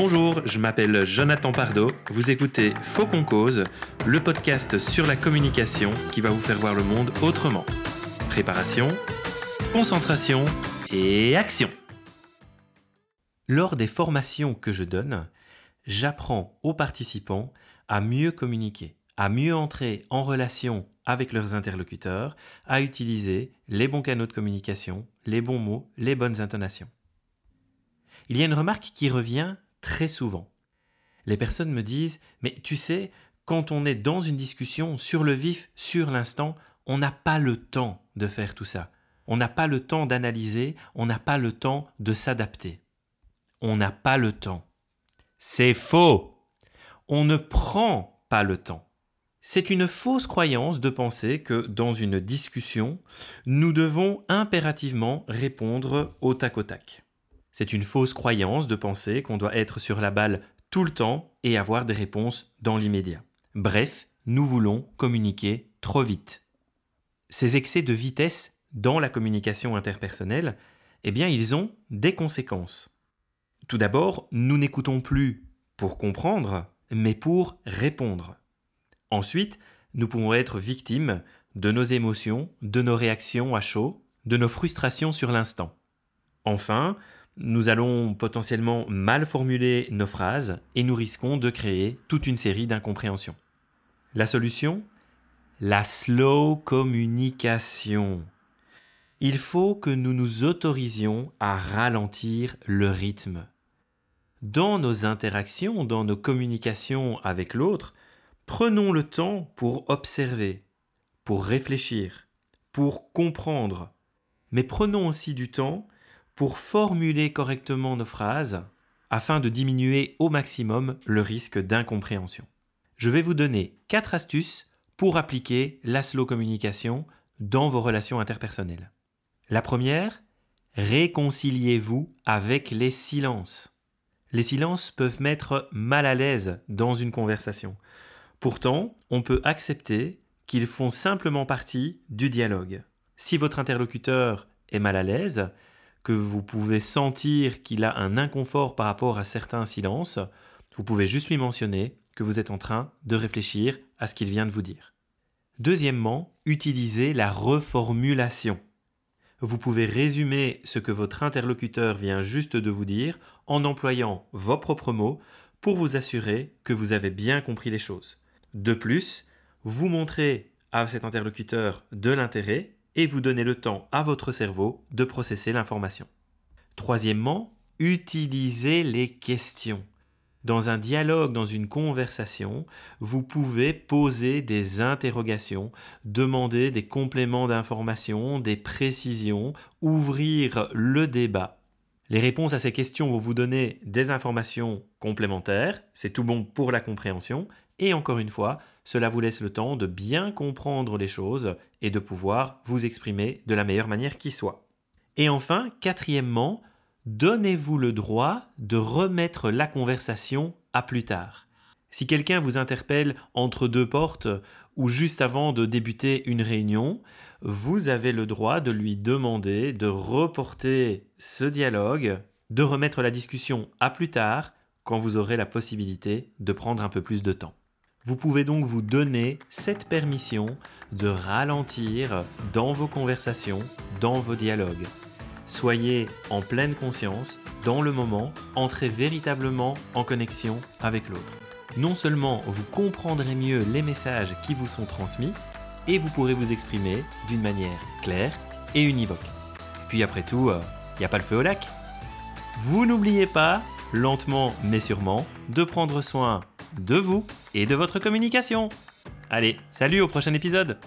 Bonjour, je m'appelle Jonathan Pardo. Vous écoutez Faux qu'on cause, le podcast sur la communication qui va vous faire voir le monde autrement. Préparation, concentration et action. Lors des formations que je donne, j'apprends aux participants à mieux communiquer, à mieux entrer en relation avec leurs interlocuteurs, à utiliser les bons canaux de communication, les bons mots, les bonnes intonations. Il y a une remarque qui revient très souvent. Les personnes me disent Mais tu sais, quand on est dans une discussion sur le vif, sur l'instant, on n'a pas le temps de faire tout ça. On n'a pas le temps d'analyser, on n'a pas le temps de s'adapter. On n'a pas le temps. C'est faux. On ne prend pas le temps. C'est une fausse croyance de penser que dans une discussion, nous devons impérativement répondre au tac au tac. C'est une fausse croyance de penser qu'on doit être sur la balle tout le temps et avoir des réponses dans l'immédiat. Bref, nous voulons communiquer trop vite. Ces excès de vitesse dans la communication interpersonnelle, eh bien, ils ont des conséquences. Tout d'abord, nous n'écoutons plus pour comprendre, mais pour répondre. Ensuite, nous pouvons être victimes de nos émotions, de nos réactions à chaud, de nos frustrations sur l'instant. Enfin, nous allons potentiellement mal formuler nos phrases et nous risquons de créer toute une série d'incompréhensions. La solution? La slow communication. Il faut que nous nous autorisions à ralentir le rythme. Dans nos interactions, dans nos communications avec l'autre, prenons le temps pour observer, pour réfléchir, pour comprendre, mais prenons aussi du temps pour formuler correctement nos phrases afin de diminuer au maximum le risque d'incompréhension. Je vais vous donner quatre astuces pour appliquer la slow communication dans vos relations interpersonnelles. La première, réconciliez-vous avec les silences. Les silences peuvent mettre mal à l'aise dans une conversation. Pourtant, on peut accepter qu'ils font simplement partie du dialogue. Si votre interlocuteur est mal à l'aise, que vous pouvez sentir qu'il a un inconfort par rapport à certains silences, vous pouvez juste lui mentionner que vous êtes en train de réfléchir à ce qu'il vient de vous dire. Deuxièmement, utilisez la reformulation. Vous pouvez résumer ce que votre interlocuteur vient juste de vous dire en employant vos propres mots pour vous assurer que vous avez bien compris les choses. De plus, vous montrez à cet interlocuteur de l'intérêt et vous donnez le temps à votre cerveau de processer l'information. Troisièmement, utilisez les questions. Dans un dialogue, dans une conversation, vous pouvez poser des interrogations, demander des compléments d'informations, des précisions, ouvrir le débat. Les réponses à ces questions vont vous donner des informations complémentaires, c'est tout bon pour la compréhension, et encore une fois, cela vous laisse le temps de bien comprendre les choses et de pouvoir vous exprimer de la meilleure manière qui soit. Et enfin, quatrièmement, donnez-vous le droit de remettre la conversation à plus tard. Si quelqu'un vous interpelle entre deux portes ou juste avant de débuter une réunion, vous avez le droit de lui demander de reporter ce dialogue, de remettre la discussion à plus tard quand vous aurez la possibilité de prendre un peu plus de temps. Vous pouvez donc vous donner cette permission de ralentir dans vos conversations, dans vos dialogues. Soyez en pleine conscience, dans le moment, entrez véritablement en connexion avec l'autre. Non seulement vous comprendrez mieux les messages qui vous sont transmis, et vous pourrez vous exprimer d'une manière claire et univoque. Puis après tout, il euh, n'y a pas le feu au lac. Vous n'oubliez pas, lentement mais sûrement, de prendre soin de vous et de votre communication. Allez, salut au prochain épisode